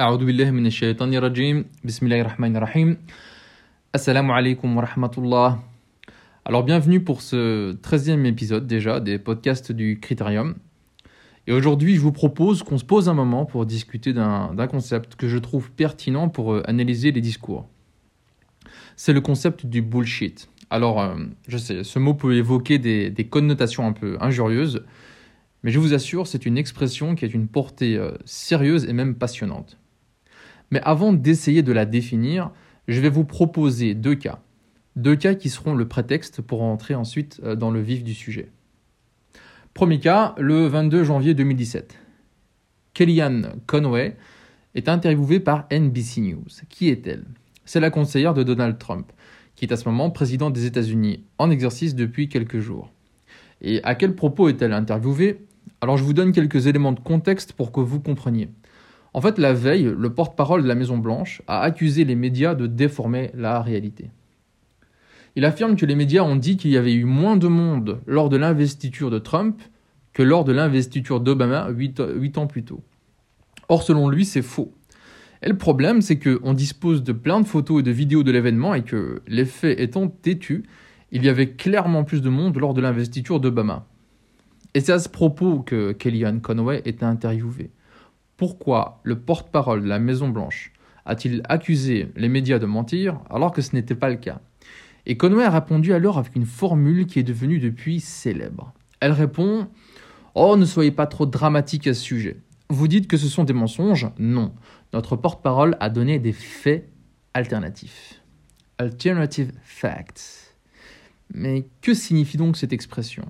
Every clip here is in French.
أعوذ بالله من الشيطان الرجيم بسم الله الرحمن الرحيم Assalamu alaikum wa rahmatullah. Alors bienvenue pour ce 13e épisode déjà des podcasts du Critérium. Et aujourd'hui je vous propose qu'on se pose un moment pour discuter d'un concept que je trouve pertinent pour euh, analyser les discours. C'est le concept du bullshit. Alors euh, je sais, ce mot peut évoquer des, des connotations un peu injurieuses, mais je vous assure c'est une expression qui a une portée euh, sérieuse et même passionnante. Mais avant d'essayer de la définir, je vais vous proposer deux cas. Deux cas qui seront le prétexte pour entrer ensuite euh, dans le vif du sujet. Premier cas, le 22 janvier 2017. Kellyanne Conway est interviewée par NBC News. Qui est-elle? C'est la conseillère de Donald Trump, qui est à ce moment président des États-Unis en exercice depuis quelques jours. Et à quel propos est-elle interviewée? Alors je vous donne quelques éléments de contexte pour que vous compreniez. En fait, la veille, le porte-parole de la Maison-Blanche a accusé les médias de déformer la réalité. Il affirme que les médias ont dit qu'il y avait eu moins de monde lors de l'investiture de Trump que lors de l'investiture d'Obama 8, ans plus tôt. Or, selon lui, c'est faux. Et le problème, c'est qu'on dispose de plein de photos et de vidéos de l'événement et que, les faits étant têtus, il y avait clairement plus de monde lors de l'investiture d'Obama. Et c'est à ce propos que Kellyanne Conway était interviewée. Pourquoi le porte-parole de la Maison-Blanche a-t-il accusé les médias de mentir alors que ce n'était pas le cas? Et Conway a répondu alors avec une formule qui est devenue depuis célèbre. Elle répond Oh, ne soyez pas trop dramatique à ce sujet. Vous dites que ce sont des mensonges Non. Notre porte-parole a donné des faits alternatifs. Alternative facts. Mais que signifie donc cette expression?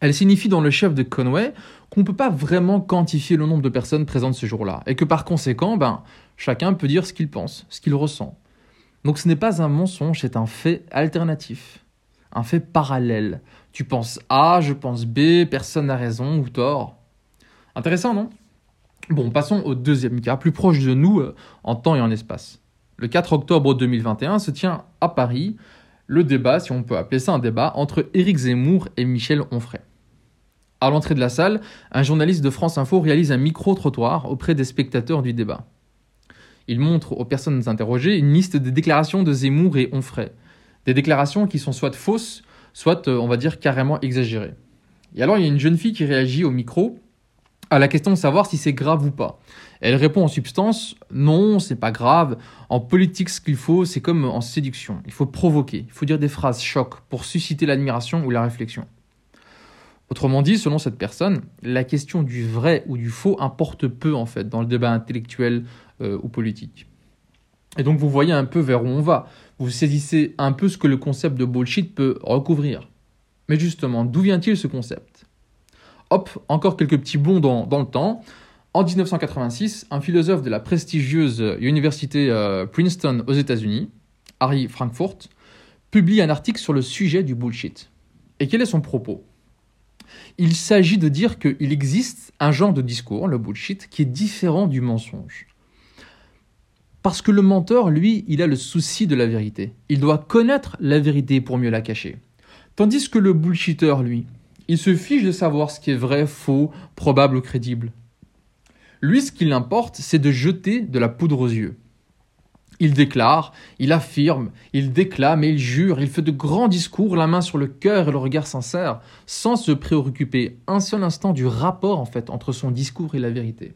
Elle signifie dans le chef de Conway qu'on ne peut pas vraiment quantifier le nombre de personnes présentes ce jour-là, et que par conséquent, ben, chacun peut dire ce qu'il pense, ce qu'il ressent. Donc ce n'est pas un mensonge, c'est un fait alternatif, un fait parallèle. Tu penses A, je pense B, personne n'a raison ou tort. Intéressant, non? Bon, passons au deuxième cas, plus proche de nous euh, en temps et en espace. Le 4 octobre 2021 se tient à Paris le débat, si on peut appeler ça un débat, entre Éric Zemmour et Michel Onfray. À l'entrée de la salle, un journaliste de France Info réalise un micro-trottoir auprès des spectateurs du débat. Il montre aux personnes interrogées une liste des déclarations de Zemmour et Onfray. Des déclarations qui sont soit fausses, soit, euh, on va dire, carrément exagérées. Et alors, il y a une jeune fille qui réagit au micro à la question de savoir si c'est grave ou pas. Elle répond en substance non, c'est pas grave. En politique, ce qu'il faut, c'est comme en séduction. Il faut provoquer, il faut dire des phrases choc pour susciter l'admiration ou la réflexion. Autrement dit, selon cette personne, la question du vrai ou du faux importe peu en fait dans le débat intellectuel euh, ou politique. Et donc vous voyez un peu vers où on va. Vous saisissez un peu ce que le concept de bullshit peut recouvrir. Mais justement, d'où vient-il ce concept? Hop, encore quelques petits bons dans, dans, le temps. En 1986, un philosophe de la prestigieuse université euh, Princeton aux États-Unis, Harry Frankfurt, publie un article sur le sujet du bullshit. Et quel est son propos? Il s'agit de dire qu'il existe un genre de discours, le bullshit, qui est différent du mensonge. Parce que le menteur, lui, il a le souci de la vérité. Il doit connaître la vérité pour mieux la cacher. Tandis que le bullshitter, lui, il se fiche de savoir ce qui est vrai, faux, probable ou crédible. Lui, ce qui l'importe, c'est de jeter de la poudre aux yeux. Il déclare, il affirme, il déclame et il jure, il fait de grands discours, la main sur le cœur et le regard sincère, sans se préoccuper un seul instant du rapport en fait entre son discours et la vérité.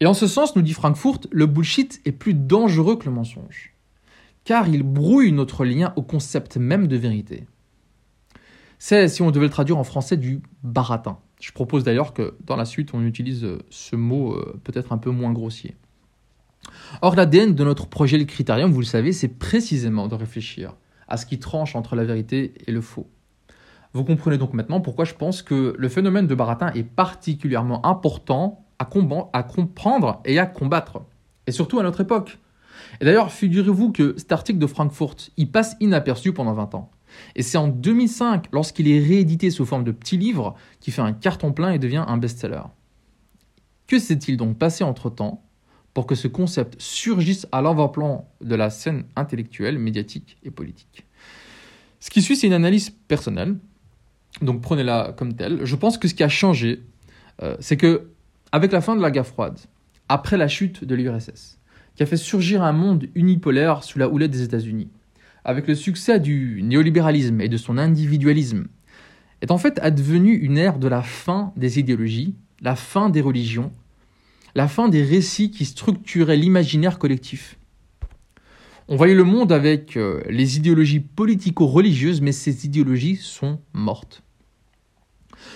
Et en ce sens, nous dit Frankfurt, le bullshit est plus dangereux que le mensonge, car il brouille notre lien au concept même de vérité. C'est, si on devait le traduire en français, du baratin. Je propose d'ailleurs que dans la suite, on utilise ce mot euh, peut-être un peu moins grossier. Or, l'ADN de notre projet Le Critérium, vous le savez, c'est précisément de réfléchir à ce qui tranche entre la vérité et le faux. Vous comprenez donc maintenant pourquoi je pense que le phénomène de Baratin est particulièrement important à, comprendre et à combattre. Et surtout à notre époque. Et d'ailleurs, figurez-vous que cet article de Frankfurt, il passe inaperçu pendant 20 ans. Et c'est en 2005, lorsqu'il est réédité sous forme de petit livre, qu'il fait un carton plein et devient un best-seller. Que s'est-il donc passé entre-temps pour que ce concept surgisse à l'avant-plan de la scène intellectuelle, médiatique et politique? Ce qui suit, c'est une analyse personnelle, donc prenez-la comme telle. Je pense que ce qui a changé, euh, c'est que avec la fin de la guerre froide, après la chute de l'URSS, qui a fait surgir un monde unipolaire sous la houlette des États-Unis, avec le succès du néolibéralisme et de son individualisme, est en fait advenu une ère de la fin des idéologies, la fin des religions, la fin des récits qui structuraient l'imaginaire collectif. On voyait le monde avec euh, les idéologies politico-religieuses, mais ces idéologies sont mortes.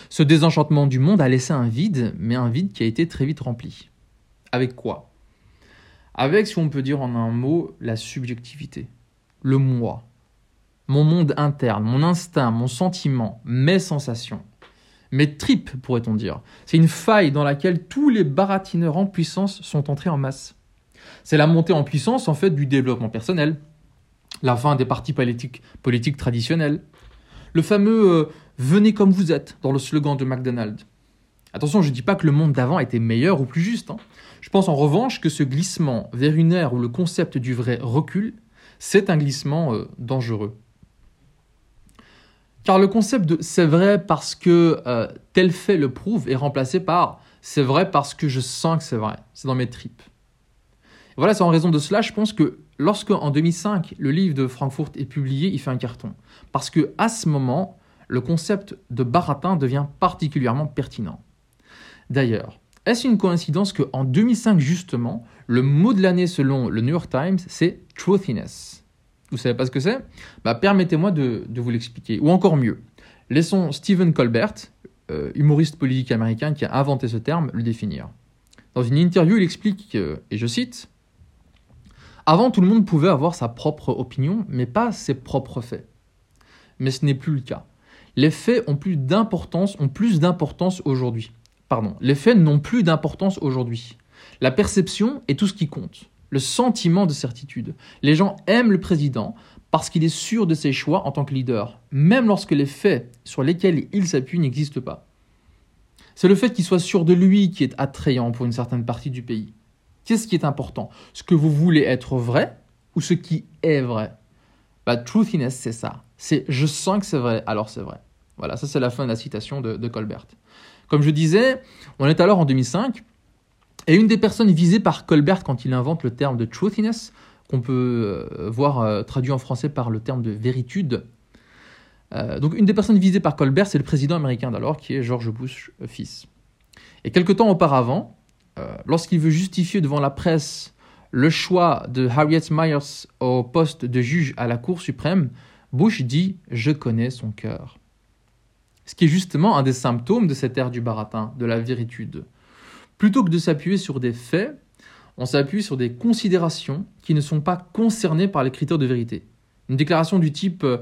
Ce désenchantement du monde a laissé un vide, mais un vide qui a été très vite rempli. Avec quoi? Avec, si on peut dire en un mot, la subjectivité, le moi, mon monde interne, mon instinct, mon sentiment, mes sensations, mes tripes, pourrait-on dire. C'est une faille dans laquelle tous les baratineurs en puissance sont entrés en masse. C'est la montée en puissance, en fait, du développement personnel, la fin des partis politiques, traditionnels, le fameux euh, Venez comme vous êtes dans le slogan de McDonald's. Attention, je ne dis pas que le monde d'avant était meilleur ou plus juste. Hein. Je pense en revanche que ce glissement vers une ère où le concept du vrai recule, c'est un glissement euh, dangereux. Car le concept de c'est vrai parce que euh, tel fait le prouve est remplacé par c'est vrai parce que je sens que c'est vrai, c'est dans mes tripes. voilà, c'est en raison de cela, je pense que lorsque en 2005 le livre de Frankfurt est publié, il fait un carton. Parce que à ce moment, le concept de baratin devient particulièrement pertinent. D'ailleurs, est-ce une coïncidence qu'en 2005 justement, le mot de l'année selon le New York Times, c'est truthiness? Vous savez pas ce que c'est? Bah, Permettez-moi de, vous l'expliquer. Ou encore mieux, laissons Stephen Colbert, euh, humoriste politique américain qui a inventé ce terme, le définir. Dans une interview, il explique, et je cite, Avant, tout le monde pouvait avoir sa propre opinion, mais pas ses propres faits. Mais ce n'est plus le cas. Les faits ont plus d'importance, ont plus d'importance aujourd'hui. Pardon, les faits n'ont plus d'importance aujourd'hui. La perception est tout ce qui compte le sentiment de certitude. Les gens aiment le président parce qu'il est sûr de ses choix en tant que leader, même lorsque les faits sur lesquels il s'appuie n'existent pas. C'est le fait qu'il soit sûr de lui qui est attrayant pour une certaine partie du pays. Qu'est-ce qui est important? Ce que vous voulez être vrai ou ce qui est vrai? Bah, Truthiness, c'est ça. C'est je sens que c'est vrai, alors c'est vrai. Voilà, ça c'est la fin de la citation de, de Colbert. Comme je disais, on est alors en 2005, et une des personnes visées par Colbert quand il invente le terme de truthiness, qu'on peut euh, voir euh, traduit en français par le terme de véritude. Euh, donc une des personnes visées par Colbert, c'est le président américain d'alors, qui est George Bush fils. Et quelque temps auparavant, lorsqu'il veut justifier devant la presse le choix de Harriet Myers au poste de juge à la Cour suprême, Bush dit ⁇ Je connais son cœur ⁇ Ce qui est justement un des symptômes de cette ère du baratin, de la véritude. Plutôt que de s'appuyer sur des faits, on s'appuie sur des considérations qui ne sont pas concernées par les critères de vérité. Une déclaration du type euh,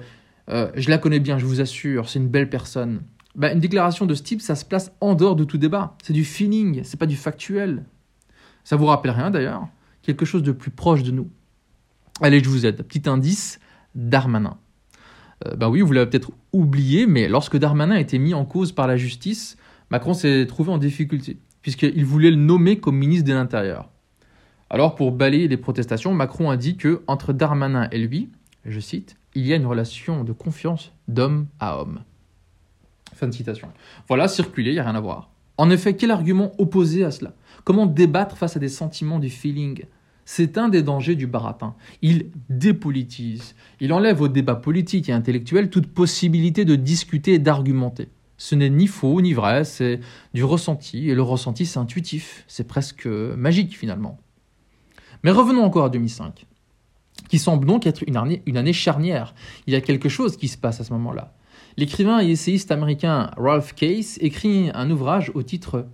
euh, Je la connais bien, je vous assure, c'est une belle personne. Ben, une déclaration de ce type, ça se place en dehors de tout débat. C'est du feeling, c'est pas du factuel. Ça vous rappelle rien d'ailleurs? Quelque chose de plus proche de nous. Allez, je vous aide. Petit indice Darmanin. Euh, ben oui, vous l'avez peut-être oublié, mais lorsque Darmanin a été mis en cause par la justice, Macron s'est trouvé en difficulté puisqu'il voulait le nommer comme ministre de l'Intérieur. Alors, pour balayer les protestations, Macron a dit que entre Darmanin et lui, je cite, il y a une relation de confiance d'homme à homme. Fin de citation. Voilà, circuler, il n'y a rien à voir. En effet, quel argument opposé à cela? Comment débattre face à des sentiments du feeling C'est un des dangers du baratin. Il dépolitise. Il enlève au débat politique et intellectuel toute possibilité de discuter et d'argumenter. Ce n'est ni faux ni vrai, c'est du ressenti, et le ressenti c'est intuitif, c'est presque magique finalement. Mais revenons encore à 2005, qui semble donc être une année, une année charnière. Il y a quelque chose qui se passe à ce moment-là. L'écrivain et essayiste américain Ralph Case écrit un ouvrage au titre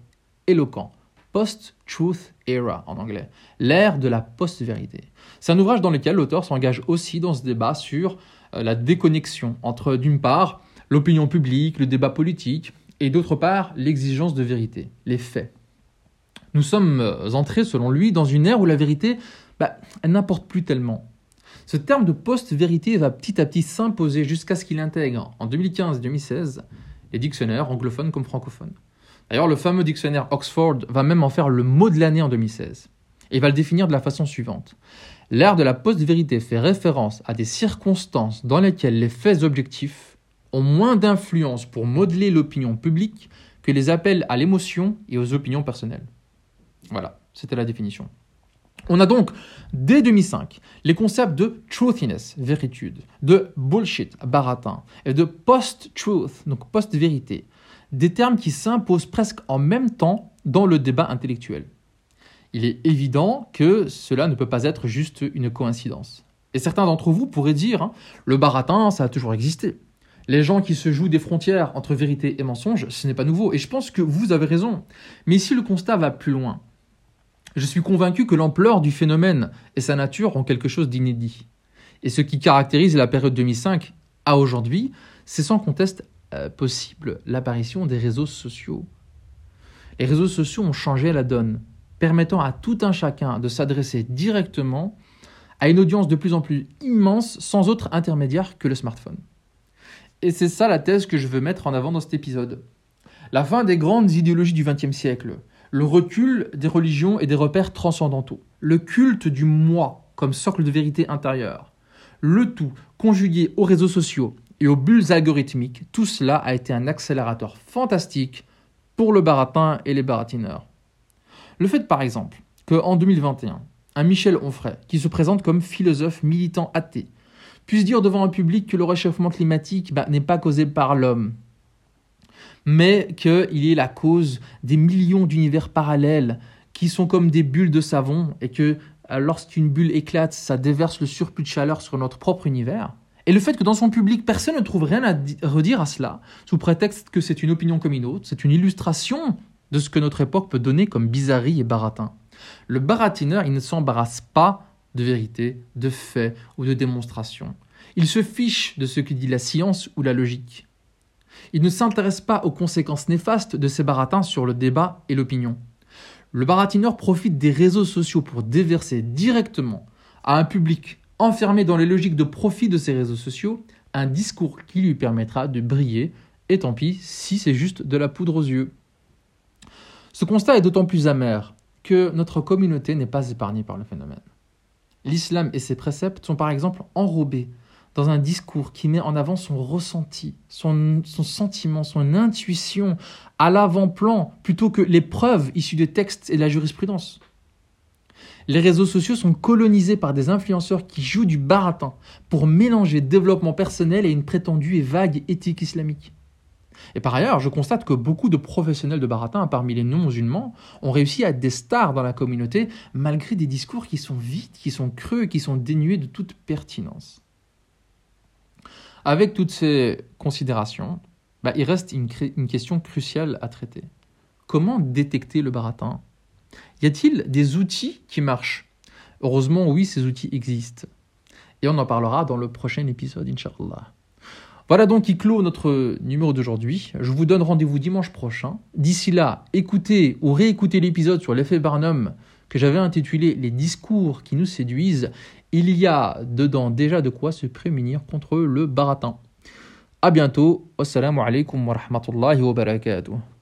éloquent, Post-Truth Era en anglais, l'ère de la post-vérité. C'est un ouvrage dans lequel l'auteur s'engage aussi dans ce débat sur euh, la déconnexion entre, d'une part, l'opinion publique, le débat politique, et d'autre part l'exigence de vérité, les faits. Nous sommes euh, entrés, selon lui, dans une ère où la vérité, bah, n'importe plus tellement. Ce terme de post-vérité va petit à petit s'imposer jusqu'à ce qu'il intègre, en 2015-2016, les dictionnaires anglophones comme francophones. D'ailleurs, le fameux dictionnaire Oxford va même en faire le mot de l'année en 2016. Et va le définir de la façon suivante. L'ère de la post-vérité fait référence à des circonstances dans lesquelles les faits objectifs ont moins d'influence pour modeler l'opinion publique que les appels à l'émotion et aux opinions personnelles. Voilà. C'était la définition. On a donc, dès 2005, les concepts de truthiness, véritude, de bullshit, baratin, et de post-truth, donc post-vérité, des termes qui s'imposent presque en même temps dans le débat intellectuel. Il est évident que cela ne peut pas être juste une coïncidence. Et certains d'entre vous pourraient dire, hein, le baratin, ça a toujours existé. Les gens qui se jouent des frontières entre vérité et mensonge, ce n'est pas nouveau. Et je pense que vous avez raison. Mais ici, le constat va plus loin. Je suis convaincu que l'ampleur du phénomène et sa nature ont quelque chose d'inédit. Et ce qui caractérise la période 2005 à aujourd'hui, c'est sans conteste euh, possible l'apparition des réseaux sociaux. Les réseaux sociaux ont changé la donne, permettant à tout un chacun de s'adresser directement à une audience de plus en plus immense sans autre intermédiaire que le smartphone. Et c'est ça la thèse que je veux mettre en avant dans cet épisode. La fin des grandes idéologies du XXe siècle, le recul des religions et des repères transcendantaux, le culte du moi comme socle de vérité intérieure, le tout conjugué aux réseaux sociaux et aux bulles algorithmiques, tout cela a été un accélérateur fantastique pour le baratin et les baratineurs. Le fait par exemple qu'en 2021, un Michel Onfray, qui se présente comme philosophe militant athée, puisse dire devant un public que le réchauffement climatique bah, n'est pas causé par l'homme, mais qu'il est la cause des millions d'univers parallèles qui sont comme des bulles de savon et que euh, lorsqu'une bulle éclate, ça déverse le surplus de chaleur sur notre propre univers. Et le fait que dans son public, personne ne trouve rien à redire à cela, sous prétexte que c'est une opinion comme une autre, c'est une illustration de ce que notre époque peut donner comme bizarrerie et baratin. Le baratineur, il ne s'embarrasse pas de vérité, de fait ou de démonstration. Il se fiche de ce que dit la science ou la logique. Il ne s'intéresse pas aux conséquences néfastes de ces baratins sur le débat et l'opinion. Le baratineur profite des réseaux sociaux pour déverser directement à un public enfermé dans les logiques de profit de ces réseaux sociaux un discours qui lui permettra de briller, et tant pis si c'est juste de la poudre aux yeux. Ce constat est d'autant plus amer que notre communauté n'est pas épargnée par le phénomène. L'islam et ses préceptes sont par exemple enrobés dans un discours qui met en avant son ressenti, son, sentiment, son intuition à l'avant-plan, plutôt que les preuves issues des textes et de la jurisprudence. Les réseaux sociaux sont colonisés par des influenceurs qui jouent du baratin pour mélanger développement personnel et une prétendue et vague éthique islamique. Et par ailleurs, je constate que beaucoup de professionnels de baratin parmi les non-musulmans ont réussi à être des stars dans la communauté malgré des discours qui sont vides, qui sont creux, qui sont dénués de toute pertinence. Avec toutes ces considérations, bah, il reste une, question cruciale à traiter. Comment détecter le baratin? Y a-t-il des outils qui marchent? Heureusement, oui, ces outils existent. Et on en parlera dans le prochain épisode, Inch'Allah. Voilà donc qui clôt notre numéro d'aujourd'hui. Je vous donne rendez-vous dimanche prochain. D'ici là, écoutez ou réécoutez l'épisode sur l'effet Barnum que j'avais intitulé Les discours qui nous séduisent il y a dedans déjà de quoi se prémunir contre le baratin. A bientôt. Wassalamu alaikum wa rahmatullahi wa barakatuh.